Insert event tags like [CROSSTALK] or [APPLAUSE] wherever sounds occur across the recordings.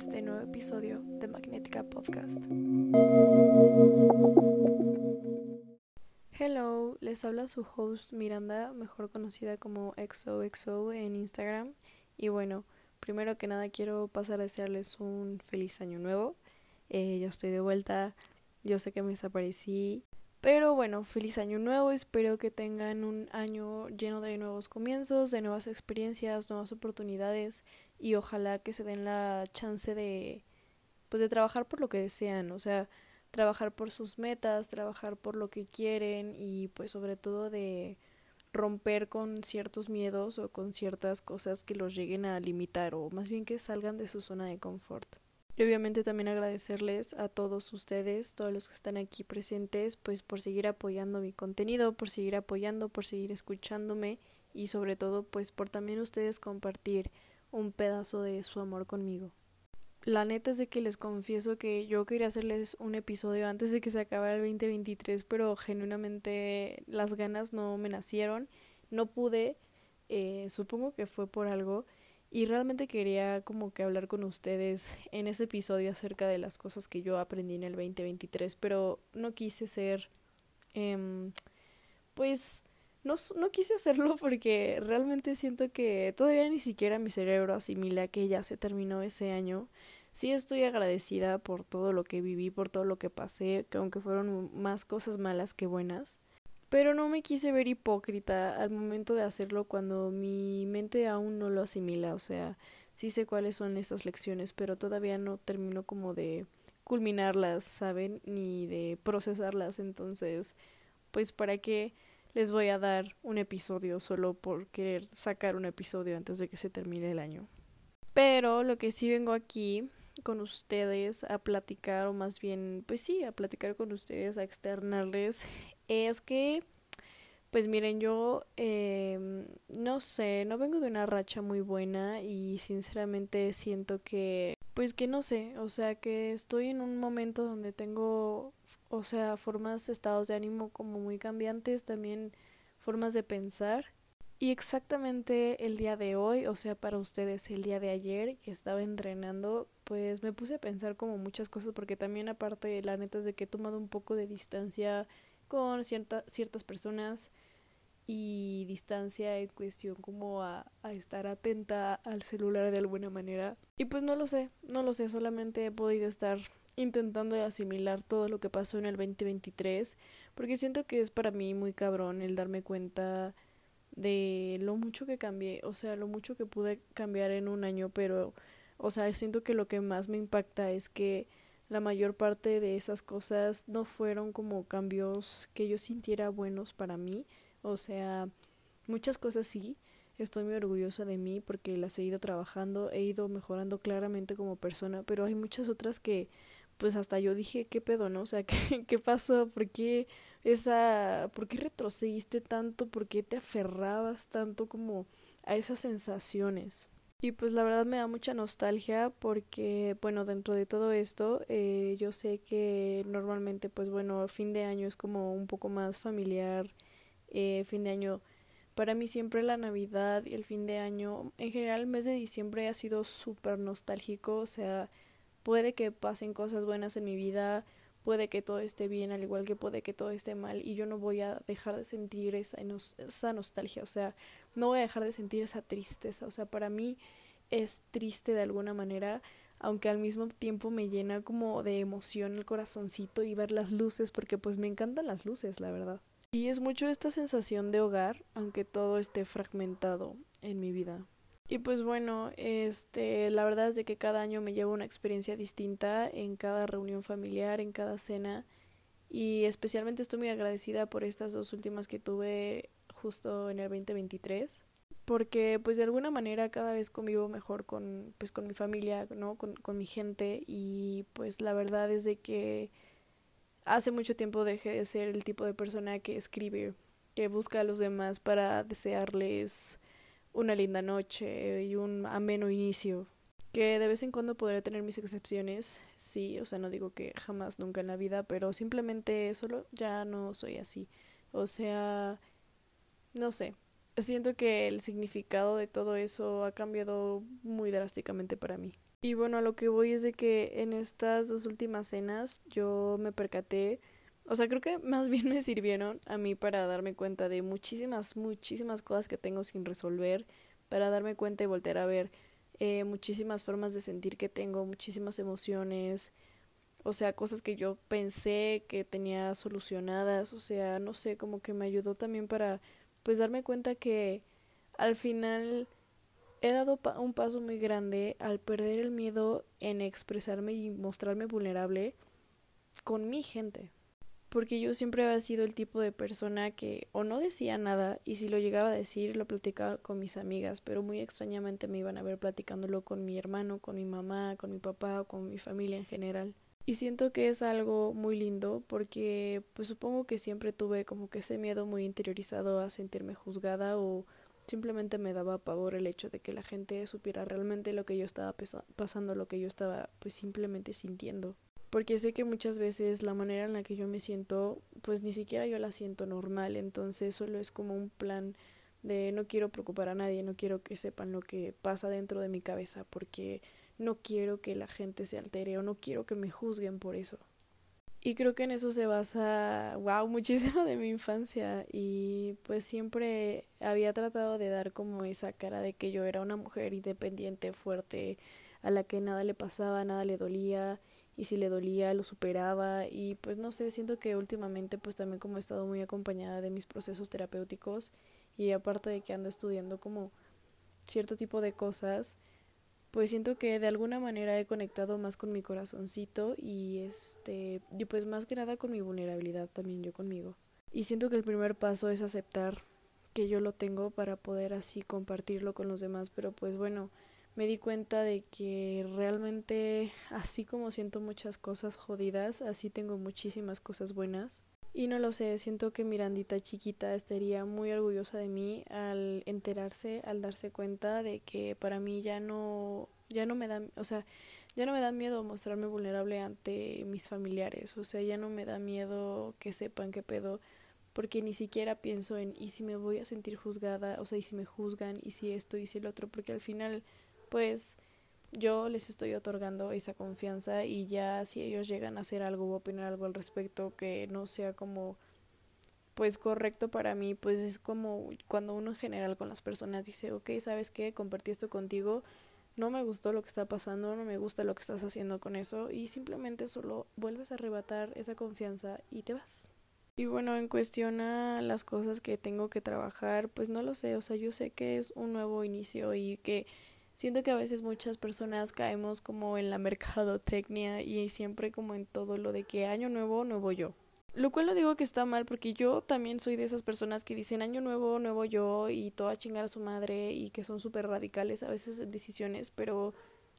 este nuevo episodio de Magnética Podcast. Hello, les habla su host Miranda, mejor conocida como XOXO en Instagram. Y bueno, primero que nada quiero pasar a desearles un feliz año nuevo. Eh, ya estoy de vuelta, yo sé que me desaparecí pero bueno, feliz año nuevo, espero que tengan un año lleno de nuevos comienzos, de nuevas experiencias, nuevas oportunidades y ojalá que se den la chance de pues de trabajar por lo que desean, o sea, trabajar por sus metas, trabajar por lo que quieren y pues sobre todo de romper con ciertos miedos o con ciertas cosas que los lleguen a limitar o más bien que salgan de su zona de confort. Y obviamente también agradecerles a todos ustedes, todos los que están aquí presentes, pues por seguir apoyando mi contenido, por seguir apoyando, por seguir escuchándome y sobre todo pues por también ustedes compartir un pedazo de su amor conmigo. La neta es de que les confieso que yo quería hacerles un episodio antes de que se acabara el 2023, pero genuinamente las ganas no me nacieron, no pude, eh, supongo que fue por algo y realmente quería como que hablar con ustedes en ese episodio acerca de las cosas que yo aprendí en el 2023, pero no quise ser, eh, pues, no, no quise hacerlo porque realmente siento que todavía ni siquiera mi cerebro asimila que ya se terminó ese año. Sí estoy agradecida por todo lo que viví, por todo lo que pasé, que aunque fueron más cosas malas que buenas pero no me quise ver hipócrita al momento de hacerlo cuando mi mente aún no lo asimila, o sea, sí sé cuáles son esas lecciones, pero todavía no termino como de culminarlas, ¿saben? Ni de procesarlas, entonces, pues para qué les voy a dar un episodio solo por querer sacar un episodio antes de que se termine el año. Pero lo que sí vengo aquí con ustedes a platicar, o más bien, pues sí, a platicar con ustedes, a externarles, es que, pues miren, yo eh, no sé, no vengo de una racha muy buena y sinceramente siento que, pues que no sé, o sea, que estoy en un momento donde tengo, o sea, formas, estados de ánimo como muy cambiantes, también formas de pensar. Y exactamente el día de hoy, o sea, para ustedes el día de ayer que estaba entrenando, pues me puse a pensar como muchas cosas porque también aparte la neta es de que he tomado un poco de distancia con cierta, ciertas personas y distancia en cuestión como a, a estar atenta al celular de alguna manera. Y pues no lo sé, no lo sé, solamente he podido estar intentando asimilar todo lo que pasó en el 2023 porque siento que es para mí muy cabrón el darme cuenta de lo mucho que cambié, o sea, lo mucho que pude cambiar en un año, pero, o sea, siento que lo que más me impacta es que la mayor parte de esas cosas no fueron como cambios que yo sintiera buenos para mí, o sea, muchas cosas sí, estoy muy orgullosa de mí porque las he ido trabajando, he ido mejorando claramente como persona, pero hay muchas otras que pues hasta yo dije, ¿qué pedo, no? O sea, [LAUGHS] ¿qué, qué pasó? ¿Por qué esa, por qué retrocediste tanto? ¿Por qué te aferrabas tanto como a esas sensaciones? Y pues la verdad me da mucha nostalgia porque, bueno, dentro de todo esto, eh, yo sé que normalmente, pues bueno, fin de año es como un poco más familiar, eh, fin de año, para mí siempre la Navidad y el fin de año, en general el mes de diciembre ha sido súper nostálgico, o sea, Puede que pasen cosas buenas en mi vida, puede que todo esté bien, al igual que puede que todo esté mal, y yo no voy a dejar de sentir esa, esa nostalgia, o sea, no voy a dejar de sentir esa tristeza, o sea, para mí es triste de alguna manera, aunque al mismo tiempo me llena como de emoción el corazoncito y ver las luces, porque pues me encantan las luces, la verdad. Y es mucho esta sensación de hogar, aunque todo esté fragmentado en mi vida. Y pues bueno, este, la verdad es de que cada año me llevo una experiencia distinta en cada reunión familiar, en cada cena y especialmente estoy muy agradecida por estas dos últimas que tuve justo en el 2023 porque pues de alguna manera cada vez convivo mejor con pues con mi familia, ¿no? Con, con mi gente y pues la verdad es de que hace mucho tiempo dejé de ser el tipo de persona que escribe, que busca a los demás para desearles una linda noche y un ameno inicio. Que de vez en cuando podré tener mis excepciones, sí, o sea, no digo que jamás, nunca en la vida, pero simplemente solo ya no soy así. O sea, no sé, siento que el significado de todo eso ha cambiado muy drásticamente para mí. Y bueno, a lo que voy es de que en estas dos últimas cenas yo me percaté, o sea, creo que [LAUGHS] más bien me sirvieron a mí para darme cuenta de muchísimas, muchísimas cosas que tengo sin resolver, para darme cuenta y volver a ver eh, muchísimas formas de sentir que tengo, muchísimas emociones, o sea, cosas que yo pensé que tenía solucionadas, o sea, no sé, como que me ayudó también para pues darme cuenta que al final he dado un paso muy grande al perder el miedo en expresarme y mostrarme vulnerable con mi gente. Porque yo siempre había sido el tipo de persona que o no decía nada y si lo llegaba a decir lo platicaba con mis amigas, pero muy extrañamente me iban a ver platicándolo con mi hermano, con mi mamá, con mi papá o con mi familia en general. Y siento que es algo muy lindo porque pues supongo que siempre tuve como que ese miedo muy interiorizado a sentirme juzgada o simplemente me daba pavor el hecho de que la gente supiera realmente lo que yo estaba pasando, lo que yo estaba pues simplemente sintiendo. Porque sé que muchas veces la manera en la que yo me siento pues ni siquiera yo la siento normal, entonces solo es como un plan de no quiero preocupar a nadie, no quiero que sepan lo que pasa dentro de mi cabeza porque no quiero que la gente se altere o no quiero que me juzguen por eso. Y creo que en eso se basa, wow, [LAUGHS] muchísimo de mi infancia y pues siempre había tratado de dar como esa cara de que yo era una mujer independiente, fuerte, a la que nada le pasaba, nada le dolía y si le dolía lo superaba y pues no sé, siento que últimamente pues también como he estado muy acompañada de mis procesos terapéuticos y aparte de que ando estudiando como cierto tipo de cosas, pues siento que de alguna manera he conectado más con mi corazoncito y este y pues más que nada con mi vulnerabilidad también yo conmigo. Y siento que el primer paso es aceptar que yo lo tengo para poder así compartirlo con los demás, pero pues bueno, me di cuenta de que realmente así como siento muchas cosas jodidas, así tengo muchísimas cosas buenas. Y no lo sé, siento que Mirandita chiquita estaría muy orgullosa de mí al enterarse, al darse cuenta de que para mí ya no, ya no me da, o sea, ya no me da miedo mostrarme vulnerable ante mis familiares, o sea, ya no me da miedo que sepan qué pedo, porque ni siquiera pienso en y si me voy a sentir juzgada, o sea, y si me juzgan, y si esto, y si el otro, porque al final, pues, yo les estoy otorgando esa confianza y ya si ellos llegan a hacer algo o opinar algo al respecto que no sea como pues correcto para mí, pues es como cuando uno en general con las personas dice, ok, ¿sabes qué? Compartí esto contigo, no me gustó lo que está pasando, no me gusta lo que estás haciendo con eso y simplemente solo vuelves a arrebatar esa confianza y te vas. Y bueno, en cuestión a las cosas que tengo que trabajar, pues no lo sé, o sea, yo sé que es un nuevo inicio y que Siento que a veces muchas personas caemos como en la [LAUGHS] mercadotecnia y siempre como en todo lo de que año nuevo, nuevo yo. Lo cual no digo que está mal porque yo también soy de esas personas que dicen año nuevo, nuevo yo y todo a chingar a su madre y que son súper radicales a veces en decisiones, pero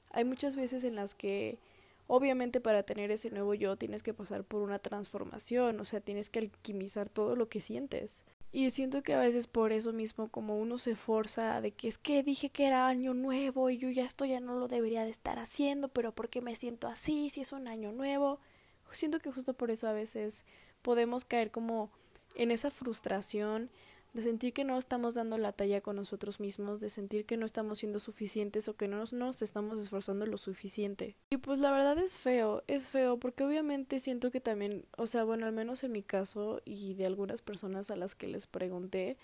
hay muchas veces en las que obviamente para tener ese nuevo yo tienes que pasar por una transformación, o sea, tienes que alquimizar todo lo que sientes. Y siento que a veces por eso mismo como uno se forza de que es que dije que era año nuevo y yo ya esto ya no lo debería de estar haciendo, pero ¿por qué me siento así si es un año nuevo? Siento que justo por eso a veces podemos caer como en esa frustración de sentir que no estamos dando la talla con nosotros mismos, de sentir que no estamos siendo suficientes o que no nos, estamos esforzando lo suficiente. Y pues la verdad es feo, es feo porque obviamente siento que también, o sea, bueno, al menos en mi caso y de algunas personas a las que les pregunté,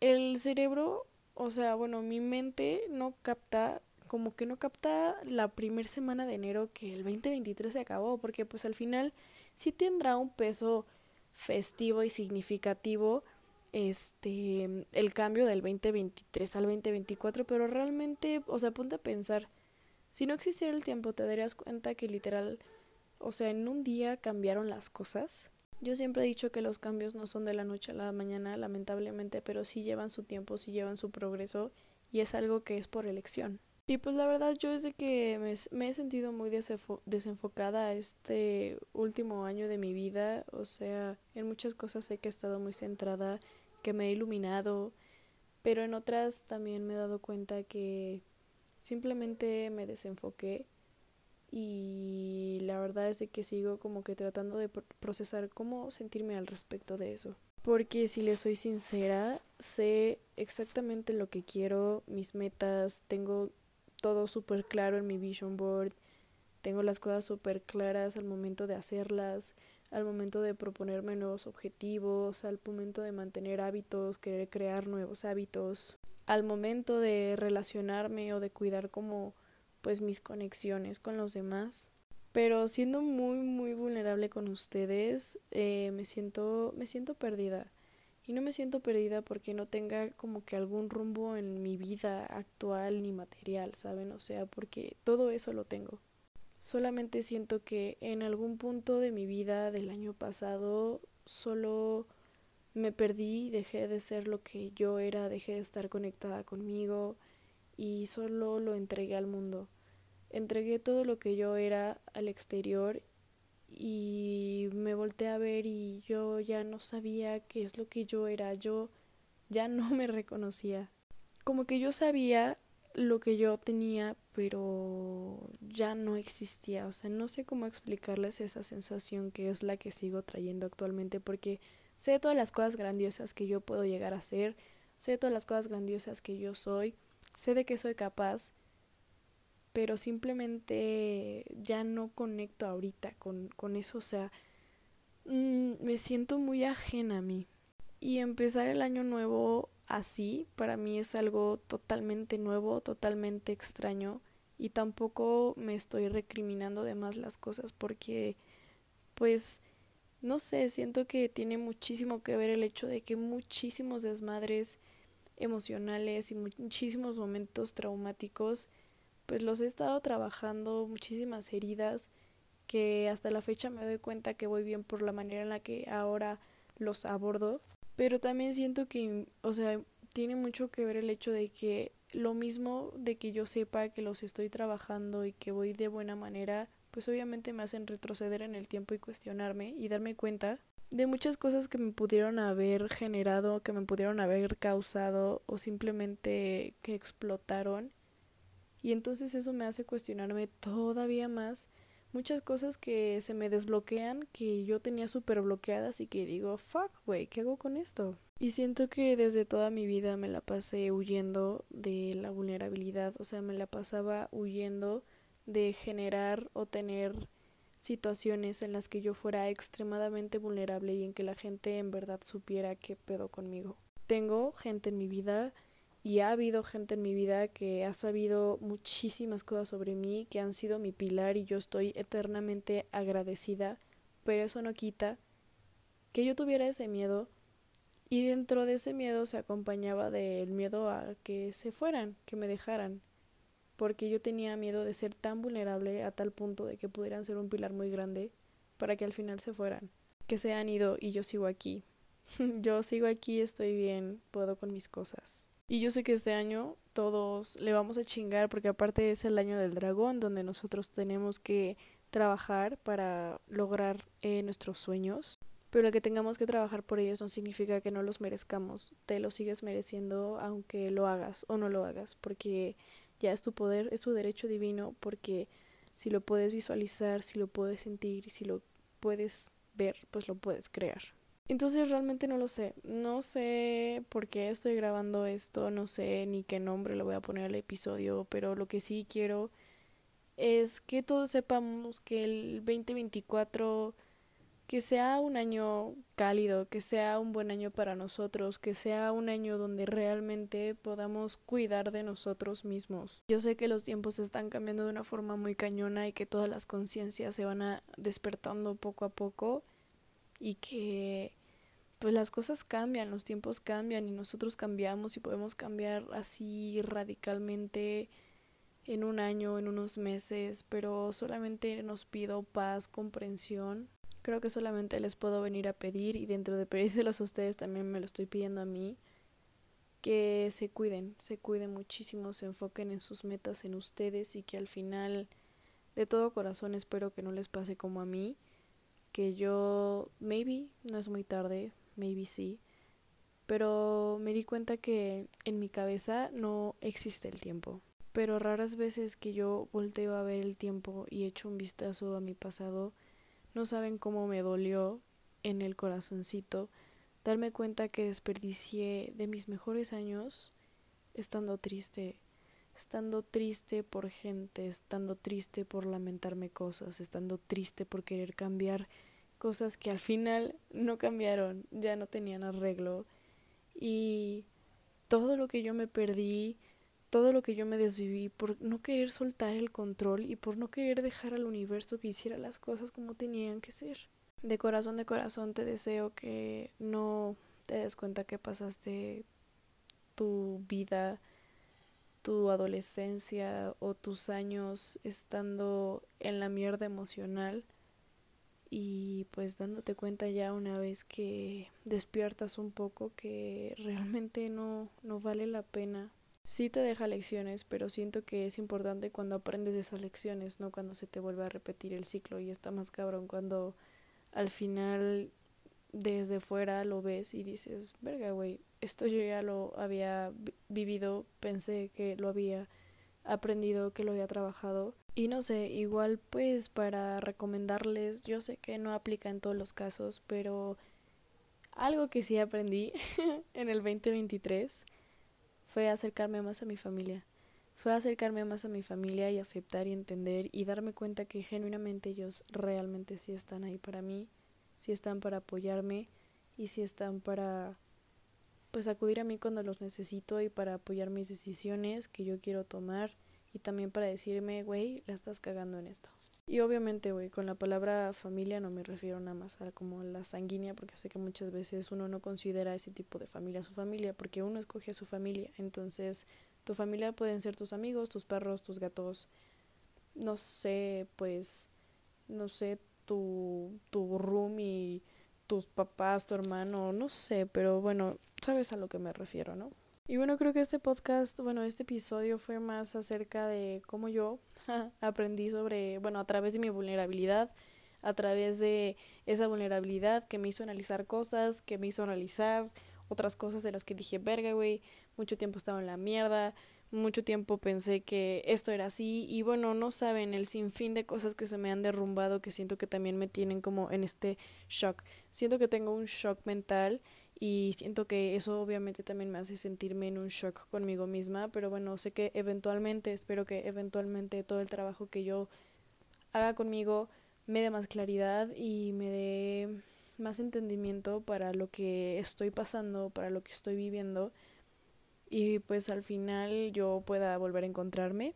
el cerebro, o sea, bueno, mi mente no capta como que no capta la primera semana de enero que el 2023 se acabó, porque pues al final sí tendrá un peso festivo y significativo este el cambio del 2023 al 2024, pero realmente, o sea, ponte a pensar, si no existiera el tiempo, te darías cuenta que literal, o sea, en un día cambiaron las cosas. Yo siempre he dicho que los cambios no son de la noche a la mañana, lamentablemente, pero sí llevan su tiempo, sí llevan su progreso y es algo que es por elección. Y pues la verdad yo desde que me, me he sentido muy desenfocada este último año de mi vida, o sea, en muchas cosas sé que he estado muy centrada que me he iluminado, pero en otras también me he dado cuenta que simplemente me desenfoqué y la verdad es de que sigo como que tratando de procesar cómo sentirme al respecto de eso. Porque si le soy sincera, sé exactamente lo que quiero, mis metas, tengo todo súper claro en mi vision board, tengo las cosas súper claras al momento de hacerlas, al momento de proponerme nuevos objetivos, al momento de mantener hábitos, querer crear nuevos hábitos, al momento de relacionarme o de cuidar como pues mis conexiones con los demás. Pero siendo muy muy vulnerable con ustedes, eh, me siento me siento perdida. Y no me siento perdida porque no tenga como que algún rumbo en mi vida actual ni material, ¿saben? O sea, porque todo eso lo tengo. Solamente siento que en algún punto de mi vida del año pasado solo me perdí, dejé de ser lo que yo era, dejé de estar conectada conmigo y solo lo entregué al mundo. Entregué todo lo que yo era al exterior y me volteé a ver y yo ya no sabía qué es lo que yo era, yo ya no [LAUGHS] me reconocía. Como que yo sabía lo que yo tenía, pero ya no existía. O sea, no sé cómo explicarles esa sensación que es la que sigo trayendo actualmente, porque sé todas las cosas grandiosas que yo puedo llegar a ser, sé todas las cosas grandiosas que yo soy, sé de qué soy capaz, pero simplemente ya no conecto ahorita con, con eso. O sea, mm, me siento muy ajena a mí. Y empezar el año nuevo así para mí es algo totalmente nuevo, totalmente extraño y tampoco me estoy recriminando de más las cosas porque pues no sé, siento que tiene muchísimo que ver el hecho de que muchísimos desmadres emocionales y muchísimos momentos traumáticos pues los he estado trabajando, muchísimas heridas que hasta la fecha me doy cuenta que voy bien por la manera en la que ahora los abordo pero también siento que, o sea, tiene mucho que ver el hecho de que lo mismo de que yo sepa que los estoy trabajando y que voy de buena manera, pues obviamente me hacen retroceder en el tiempo y cuestionarme y darme cuenta de muchas cosas que me pudieron haber generado, que me pudieron haber causado o simplemente que explotaron. Y entonces eso me hace cuestionarme todavía más muchas cosas que se me desbloquean que yo tenía súper bloqueadas y que digo, fuck, güey, ¿qué hago con esto? Y siento que desde toda mi vida me la pasé huyendo de la vulnerabilidad, o sea, me la pasaba huyendo de generar o tener situaciones en las que yo fuera extremadamente vulnerable y en que la gente en verdad supiera qué pedo conmigo. Tengo gente en mi vida y ha habido gente en mi vida que ha sabido muchísimas cosas sobre mí, que han sido mi pilar y yo estoy eternamente agradecida, pero eso no quita que yo tuviera ese miedo y dentro de ese miedo se acompañaba del miedo a que se fueran, que me dejaran, porque yo tenía miedo de ser tan vulnerable a tal punto de que pudieran ser un pilar muy grande para que al final se fueran, que se han ido y yo sigo aquí. [LAUGHS] yo sigo aquí, estoy bien, puedo con mis cosas. Y yo sé que este año todos le vamos a chingar porque aparte es el año del dragón donde nosotros tenemos que trabajar para lograr eh, nuestros sueños. Pero que tengamos que trabajar por ellos no significa que no los merezcamos. Te los sigues mereciendo aunque lo hagas o no lo hagas porque ya es tu poder, es tu derecho divino porque si lo puedes visualizar, si lo puedes sentir, si lo puedes ver, pues lo puedes crear. Entonces realmente no lo sé. No sé por qué estoy grabando esto, no sé ni qué nombre le voy a poner al episodio, pero lo que sí quiero es que todos sepamos que el 2024 que sea un año cálido, que sea un buen año para nosotros, que sea un año donde realmente podamos cuidar de nosotros mismos. Yo sé que los tiempos están cambiando de una forma muy cañona y que todas las conciencias se van a despertando poco a poco y que pues las cosas cambian, los tiempos cambian y nosotros cambiamos y podemos cambiar así radicalmente en un año, en unos meses, pero solamente nos pido paz, comprensión. Creo que solamente les puedo venir a pedir y dentro de pedírselos a ustedes también me lo estoy pidiendo a mí que se cuiden, se cuiden muchísimo, se enfoquen en sus metas, en ustedes y que al final de todo corazón espero que no les pase como a mí que yo, maybe, no es muy tarde, maybe sí, pero me di cuenta que en mi cabeza no existe el tiempo. Pero raras veces que yo volteo a ver el tiempo y echo un vistazo a mi pasado, no saben cómo me dolió en el corazoncito darme cuenta que desperdicié de mis mejores años estando triste, estando triste por gente, estando triste por lamentarme cosas, estando triste por querer cambiar cosas que al final no cambiaron, ya no tenían arreglo y todo lo que yo me perdí, todo lo que yo me desviví por no querer soltar el control y por no querer dejar al universo que hiciera las cosas como tenían que ser. De corazón de corazón te deseo que no te des cuenta que pasaste tu vida, tu adolescencia o tus años estando en la mierda emocional y pues dándote cuenta ya una vez que despiertas un poco que realmente no, no vale la pena. Sí te deja lecciones, pero siento que es importante cuando aprendes esas lecciones, no cuando se te vuelve a repetir el ciclo y está más cabrón cuando al final desde fuera lo ves y dices, verga, güey, esto yo ya lo había vivido, pensé que lo había aprendido, que lo había trabajado. Y no sé, igual pues para recomendarles, yo sé que no aplica en todos los casos, pero algo que sí aprendí [LAUGHS] en el 2023 fue acercarme más a mi familia. Fue acercarme más a mi familia y aceptar y entender y darme cuenta que genuinamente ellos realmente sí están ahí para mí si están para apoyarme y si están para pues acudir a mí cuando los necesito y para apoyar mis decisiones que yo quiero tomar y también para decirme, güey, la estás cagando en esto. Y obviamente, güey, con la palabra familia no me refiero nada más a como la sanguínea, porque sé que muchas veces uno no considera ese tipo de familia su familia, porque uno escoge a su familia. Entonces, tu familia pueden ser tus amigos, tus perros, tus gatos, no sé, pues, no sé, tu, tu roomie, tus papás, tu hermano, no sé, pero bueno, sabes a lo que me refiero, ¿no? Y bueno, creo que este podcast, bueno, este episodio fue más acerca de cómo yo [LAUGHS] aprendí sobre, bueno, a través de mi vulnerabilidad, a través de esa vulnerabilidad que me hizo analizar cosas, que me hizo analizar otras cosas de las que dije, verga, güey, mucho tiempo estaba en la mierda, mucho tiempo pensé que esto era así y bueno, no saben el sinfín de cosas que se me han derrumbado que siento que también me tienen como en este shock. Siento que tengo un shock mental y siento que eso obviamente también me hace sentirme en un shock conmigo misma, pero bueno, sé que eventualmente, espero que eventualmente todo el trabajo que yo haga conmigo me dé más claridad y me dé más entendimiento para lo que estoy pasando, para lo que estoy viviendo y pues al final yo pueda volver a encontrarme.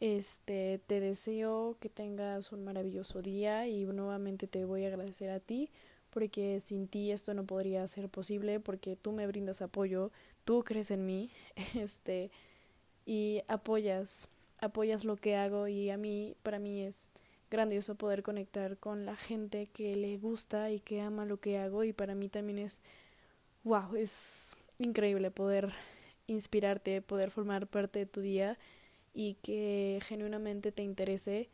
Este, te deseo que tengas un maravilloso día y nuevamente te voy a agradecer a ti porque sin ti esto no podría ser posible porque tú me brindas apoyo, tú crees en mí, [LAUGHS] este y apoyas, apoyas lo que hago y a mí para mí es grandioso poder conectar con la gente que le gusta y que ama lo que hago y para mí también es wow, es increíble poder inspirarte, poder formar parte de tu día y que genuinamente te interese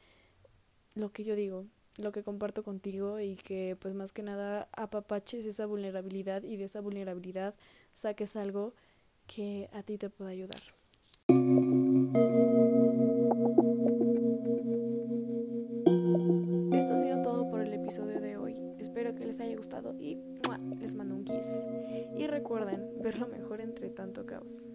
lo que yo digo, lo que comparto contigo y que pues más que nada apapaches esa vulnerabilidad y de esa vulnerabilidad saques algo que a ti te pueda ayudar. Esto ha sido todo por el episodio de hoy. Espero que les haya gustado y les mando un recuerden ver lo mejor entre tanto caos.